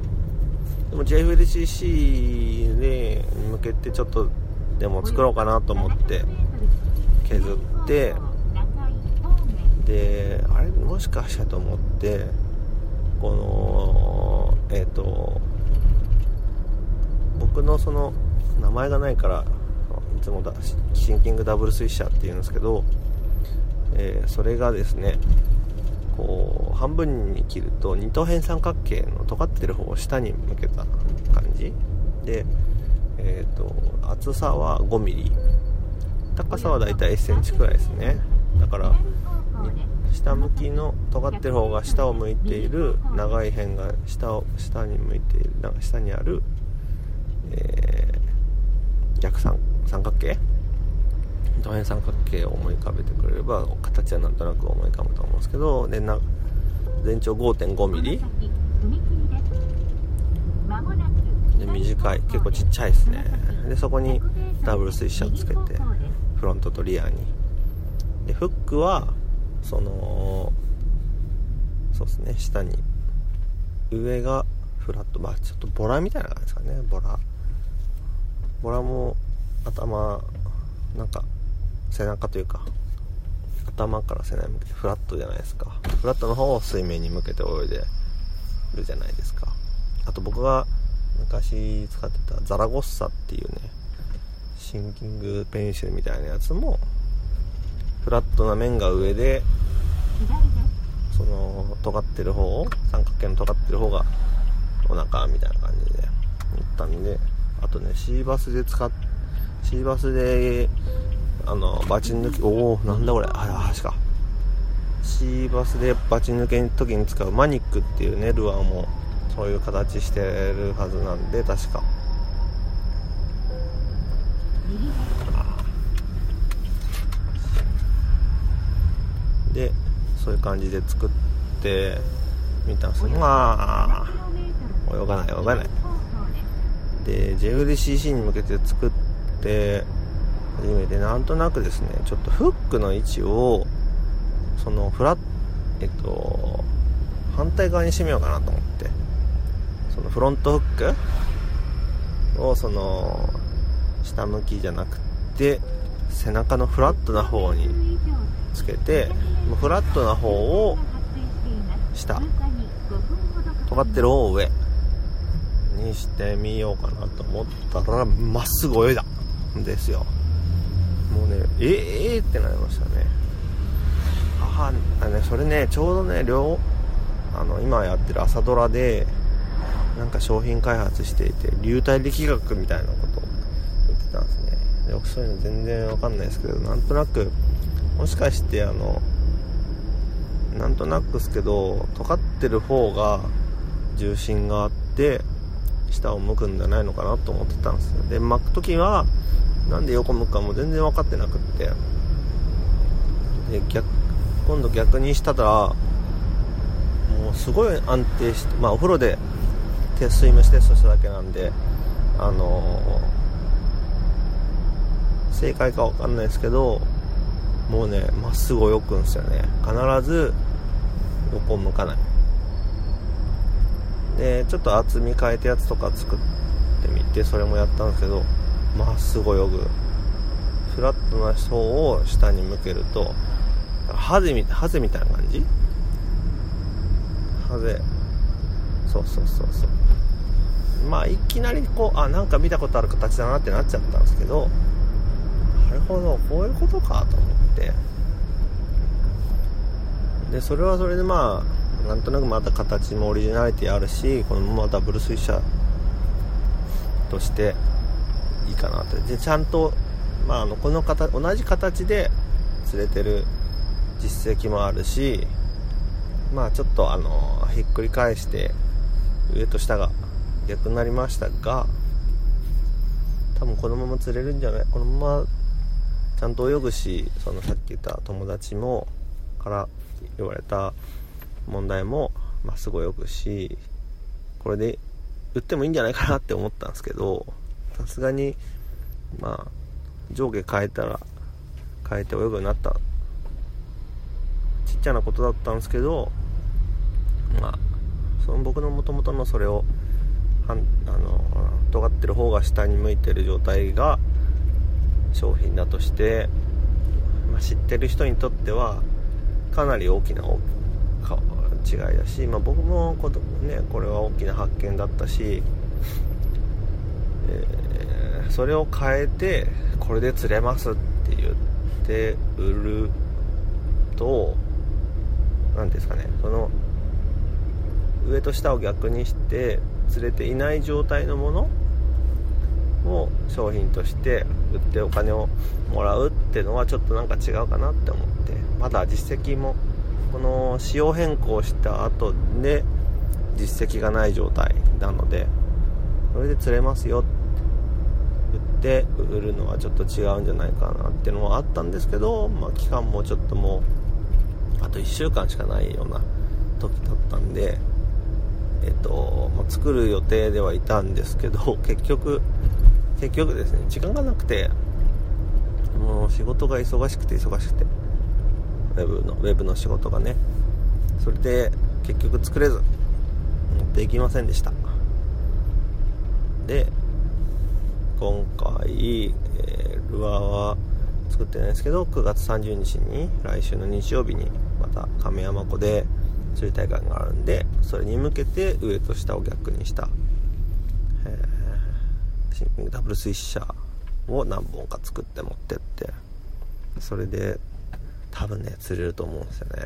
Speaker 1: でも JFLCC に向けてちょっとでも作ろうかなと思って削ってであれもしかしたと思ってこのえっ、ー、と僕のその名前がないからいつもだシンキングダブルスイッシャーっていうんですけど、えー、それがですねこう半分に切ると二等辺三角形の尖ってる方を下に向けた感じ。で、えーと、厚さは 5mm 高さはだいたい1センチくらいですね。だから下向きの尖ってる方が下を向いている長い辺が下を下に向いている下にある、えー、逆三三角形？楕円三角形を思い浮かべてくれれば形はなんとなく思い浮かぶと思うんですけどでな全長 5.5mm で短い。結構ちっちゃいですね。でそこにダブルスイッシャーつけてフロントとリアに。でフックはそのそうですね。下に。上がフラット。まあちょっとボラみたいな感じですかね。ボラ。ボラも頭なんか背中というか頭から背中向けてフラットじゃないですか。フラットの方を水面に向けて泳いでるじゃないですか。あと僕が昔使ってたザラゴッサっていうねシンキングペンシルみたいなやつもフラットな面が上でその尖ってる方を三角形の尖ってる方がお腹みたいな感じで打ったんであとねシーバスで使っシーバスであのバチ抜きおおなんだこれ。あ橋か。シーバスでバチ抜けの時に使うマニックっていうねルアーもそういう形してるはずなんで確か。でそういう感じで作ってみたんですよまあ泳がない泳がない。で JVDCC に向けて作って初めてなんとなくですねちょっとフックの位置をそのフラッえっと反対側にしてみようかなと思ってそのフロントフックをその下向きじゃなくて背中のフラットな方につけてフラットな方を下尖ってる方を上。にしてみようかなと思ったらまっすぐ泳いだんですよ。もうねええー、ってなりましたね。ああねそれねちょうどね両あの今やってる朝ドラでなんか商品開発していて流体力学みたいなことを言ってたんですね。よくそういうの全然わかんないですけどなんとなくもしかしてあのなんとなくですけど尖ってる方が重心があって下を向くんじゃないのかなと思ってたんです。よで巻く時はなんで横向くかも全然分かってなくって。で逆今度逆にしたらもうすごい安定してまあお風呂で手スイムテストしただけなんであのー、正解か分かんないですけどもうねまっすぐ泳ぐんですよね。必ず横向かない。でちょっと厚み変えたやつとか作ってみてそれもやったんですけどまっすぐ泳ぐフラットな方を下に向けるとハゼみハゼみたいな感じ？ハゼ。そうそうそうそう。まあいきなりこうあなんか見たことある形だなってなっちゃったんですけどなるほどこういうことかと思って。でそれはそれでまあなんとなくまた形もオリジナリティあるしこのままダブルスイッシャーとしていいかなと。でちゃんと、まあ、あのこの形同じ形で釣れてる実績もあるしまあちょっとあのひっくり返して上と下が逆になりましたが多分このまま釣れるんじゃない？このままちゃんと泳ぐしそのさっき言った友達もから言われた問題もまっすぐ泳ぐしこれで売ってもいいんじゃないかなって思ったんですけどさすがにまあ上下変えたら変えて泳ぐようになったちっちゃなことだったんですけどまあその僕の元々のそれをはんあの尖ってる方が下に向いてる状態が商品だとして、まあ、知ってる人にとってはかなり大きな違いだし、まあ、僕もこ,、ね、これは大きな発見だったし、えー、それを変えてこれで釣れますって言って売ると何ですかねその上と下を逆にして釣れていない状態のものを商品として売ってお金をもらうっていうのはちょっとなんか違うかなって思ってまだ実績もこの仕様変更した後で実績がない状態なのでこれで釣れますよって言って売るのはちょっと違うんじゃないかなっていうのはあったんですけど、まあ、期間もちょっともうあと1週間しかないような時だったんでえっと、まあ、作る予定ではいたんですけど 結局結局ですね時間がなくてもう仕事が忙しくて忙しくて。ウェブのウェブの仕事がねそれで結局作れずできませんでした。で今回、えー、ルアーは作ってないですけど9月30日に来週の日曜日にまた亀山湖で釣り大会があるんでそれに向けて上と下を逆にした、えー、ダブルスイッシャーを何本か作って持ってってそれで多分ね釣れると思うんですよね。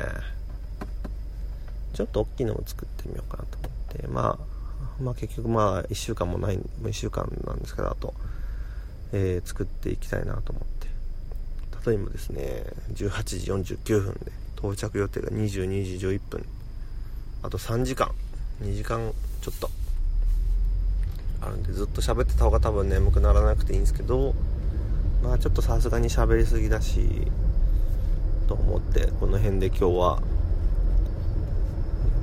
Speaker 1: ちょっと大きいのも作ってみようかなと思って。まあまあ結局まあ1週間もない1週間なんですけどあと、えー、作っていきたいなと思って。例えばですね18時49分で到着予定が22時11分。あと3時間。2時間ちょっと。あるんでずっと喋ってた方が多分眠くならなくていいんですけどまあちょっとさすがに喋りすぎだしと思ってこの辺で今日は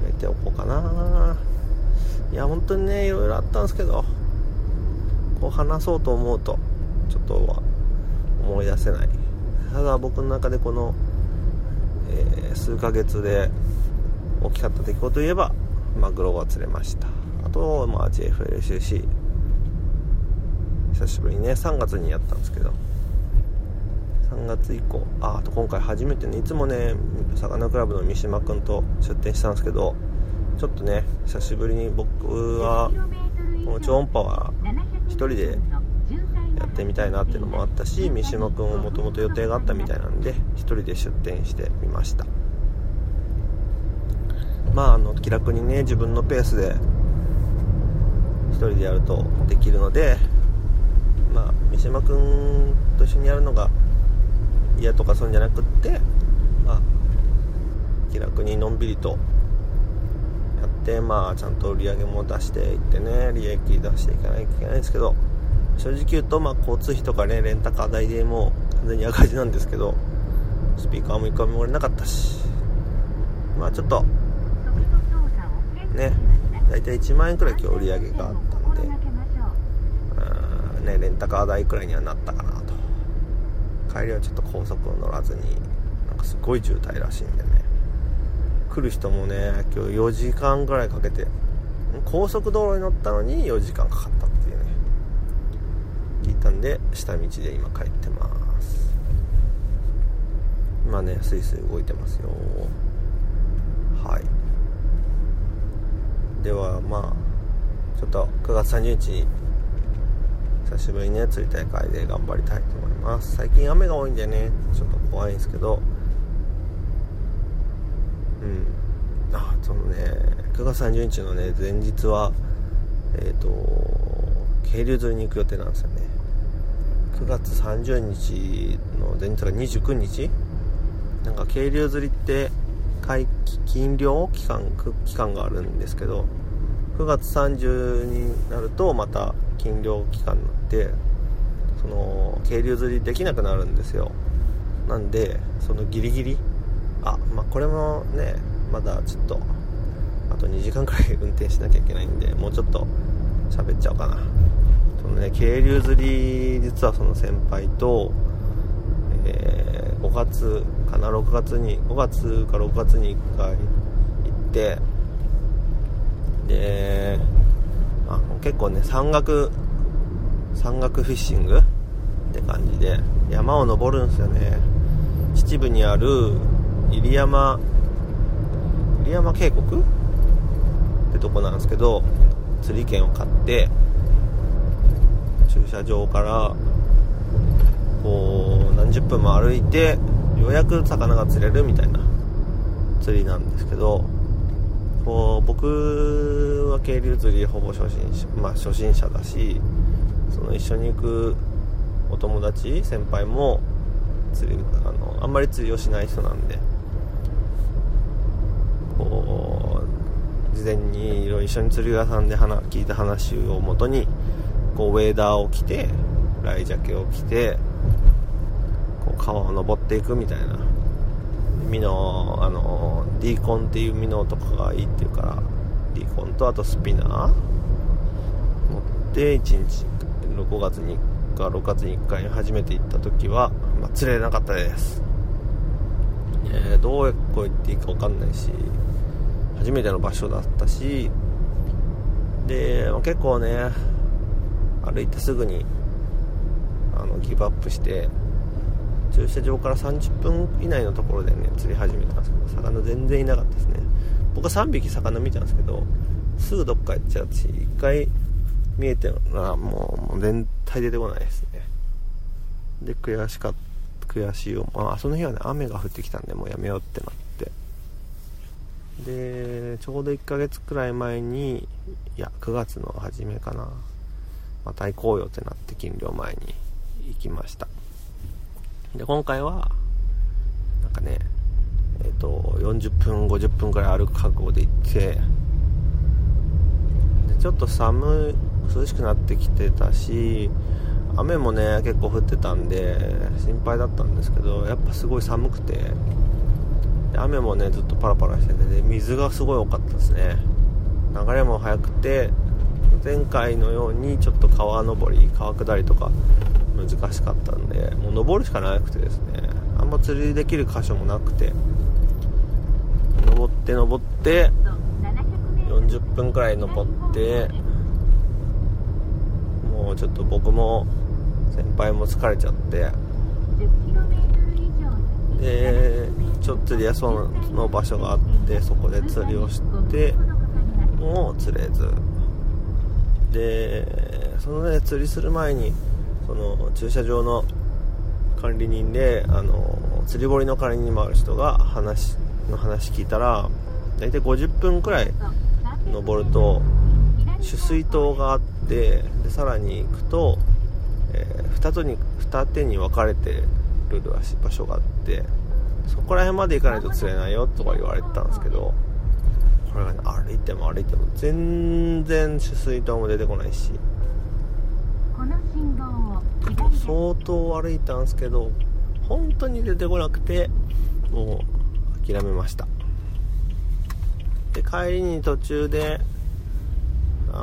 Speaker 1: やめておこうかな。いや本当にねいろいろあったんですけどこう話そうと思うとちょっとは思い出せない。ただ僕の中でこの、えー、数ヶ月で大きかった出来事といえばマグロが釣れました。あと、まあ、JFLCC 久しぶりにね3月にやったんですけど。3月以降。ああと今回初めてね。いつもねさかなクラブの三島君と出店したんですけどちょっとね久しぶりに僕はこの超音波は1人でやってみたいなっていうのもあったし三島君ももともと予定があったみたいなんで1人で出店してみました。まああの気楽にね自分のペースで1人でやるとできるのでまあ三島君と一緒にやるのが嫌とかそういうんじゃなくってまあ気楽にのんびりとやってまあちゃんと売り上げも出していってね利益出していかないといけないんですけど正直言うとまあ交通費とかねレンタカー代でもう完全に赤字なんですけどスピーカーも1回も売れなかったしまあちょっとね大体1万円くらい今日売り上げがあったんでうんねレンタカー代くらいにはなったかな。帰りはちょっと高速を乗らずになんかすごい渋滞らしいんでね。来る人もね今日4時間ぐらいかけて高速道路に乗ったのに4時間かかったっていうね。聞いたんで下道で今帰ってます。今ねスイスイ動いてますよ。はい。ではまあちょっと9月30日に久しぶりにね釣り大会で頑張りたいと思います。最近雨が多いんでねちょっと怖いんですけど。うん。あそのね9月30日のね前日はえっ、ー、と渓流釣りに行く予定なんですよね。9月30日の前日が29日？なんか渓流釣りって解禁漁期間期間があるんですけど9月30になるとまた禁漁期間になってその渓流釣りできなくなるんですよ。なんでそのギリギリあまあこれもねまだちょっとあと2時間くらい 運転しなきゃいけないんでもうちょっと喋っちゃおうかな。そのね渓流釣り実はその先輩と、えー、5月かな6月に5月か6月に1回行ってであ結構ね山岳山岳フィッシング？って感じで。山を登るんですよね。秩父にある入山入山渓谷？ってとこなんですけど釣り券を買って駐車場からこう何十分も歩いてようやく魚が釣れるみたいな釣りなんですけどこう僕は渓流釣りほぼ初心者まあ初心者だしその一緒に行くお友達先輩も釣りあのあんまり釣りをしない人なんでこう事前にいろいろ一緒に釣り屋さんで話聞いた話をもとにこうウェーダーを着てライジャケを着てこう川を登っていくみたいな。ミノあのディーコンっていうミノとかがいいっていうからディーコンとあとスピナー持って1日5月に1回6月に1回初めて行った時は、まあ、釣れなかったです、えー、どうこう行っていいか分かんないし初めての場所だったしで、まあ、結構ね歩いてすぐにあのギブアップして駐車場から30分以内のところでね釣り始めたんですけど魚全然いなかったですね。僕は3匹魚見たんですけどすぐどっか行っちゃうし1回見えてるのはもう全体出てこないですね。で悔しか悔しいよまあその日はね雨が降ってきたんでもうやめようってなって。でちょうど1ヶ月くらい前にいや9月の初めかな。また行こうよってなって禁漁前に行きました。で今回はなんかねえっ、ー、と40分50分くらい歩く覚悟で行ってちょっと寒い涼しくなってきてたし雨もね結構降ってたんで心配だったんですけどやっぱすごい寒くて雨もねずっとパラパラしてて、ね、水がすごい多かったですね。流れも速くて前回のようにちょっと川登り川下りとか難しかったんでもう登るしかなくてですね。あんま釣りできる箇所もなくて登って登って40分くらい登ってもうちょっと僕も先輩も疲れちゃって。でちょっと釣りやそうの場所があってそこで釣りをしてもう釣れず。でそのね釣りする前にその駐車場の管理人であの釣り堀の管理人もある人が話の話聞いたら大体50分くらい登ると取水塔があってでさらに行くと、えー、二手に二手に分かれてる場所があってそこら辺まで行かないと釣れないよとか言われてたんですけどこれがね歩いても歩いても全然取水塔も出てこないし相当歩いたんですけど本当に出てこなくてもう諦めました。で帰りに途中で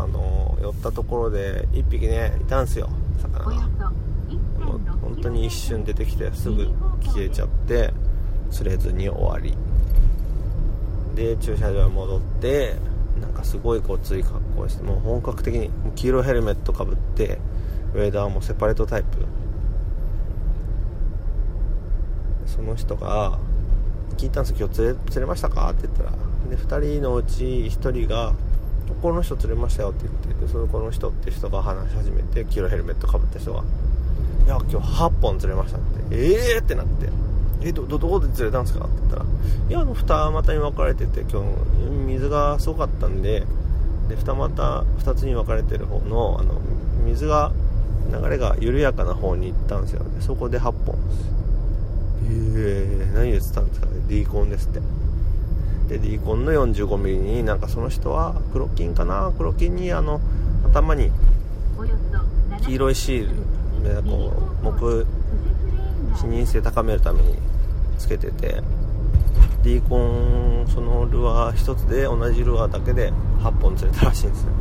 Speaker 1: あの寄ったところで1匹ねいたんすよ。魚が。本当に一瞬出てきてすぐ消えちゃって釣れずに終わり。で駐車場に戻ってなんかすごいごつい格好してもう本格的に黄色いヘルメットかぶってウェーダーもセパレートタイプ。その人が聞いたんですよ。今日釣れ釣れましたか？って言ったら。で2人のうち1人が「この人釣れましたよ」って言ってそのこの人って人が話し始めて黄色いヘルメットかぶった人が「いや今日8本釣れました」って「ええー!」ってなってえどどこで釣れたんですか?」って言ったら「いやあの二股に分かれてて今日水がすごかったんでで二股2つに分かれてる方のあの水が流れが緩やかな方に行ったんですよでそこで8本ですえー、何で釣ったんですかね？ディーコンですってでディーコンの 45mm になんかその人は黒金かな？黒金にあの頭に黄色いシールでこう木視認性高めるためにつけててディーコンそのルアー1つで同じルアーだけで8本釣れたらしいんですよ。ね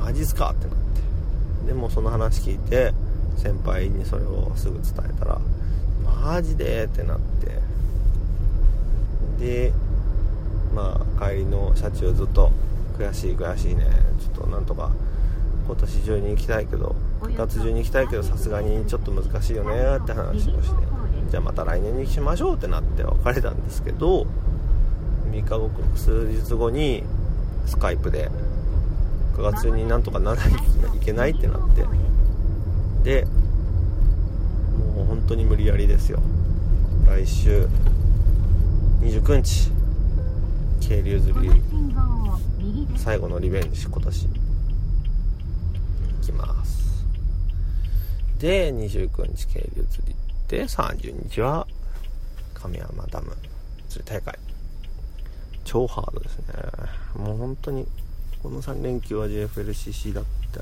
Speaker 1: マジっすか？ってなって。でもその話聞いて先輩にそれをすぐ伝えたらマジで？ってなって。でまあ帰りの車中ずっと悔しい悔しいね。ちょっとなんとか今年中に行きたいけど9月中に行きたいけどさすがにちょっと難しいよねって話をして。じゃあまた来年にしましょうってなって別れたんですけど3日後数日後にスカイプで9月中になんとかならないいけないってなって。でもう本当に無理やりですよ。来週29日。渓流釣り。最後のリベンジ今年。行きます。で29日渓流釣りで30日は亀山ダム釣り大会。超ハードですね。もう本当にこの3連休は JFLCC だって。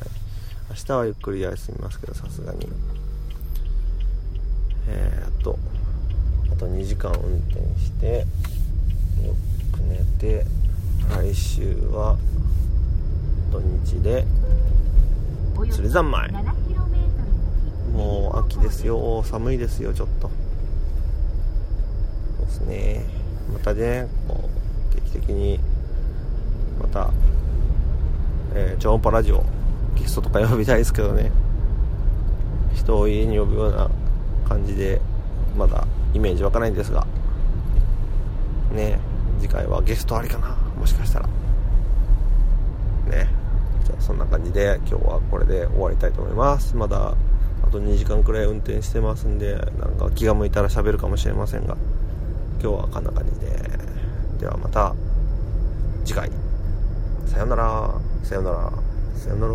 Speaker 1: 明日はゆっくり休みますけどさすがに。えー、っとあと2時間運転してよく寝て来週は土日で釣り三昧。もう秋ですよ寒いですよちょっと。そうですね。またねこう定期的にまた、えー、超音波ラジオゲストとか呼びたいですけどね。人を家に呼ぶような感じでまだイメージ湧かないんですが。ね次回はゲストありかな。もしかしたら。ね。じゃあそんな感じで今日はこれで終わりたいと思います。まだあと2時間くらい運転してますんでなんか気が向いたら喋るかもしれませんが。今日はこんな感じで。ではまた次回。さよなら。さよなら。さよなら。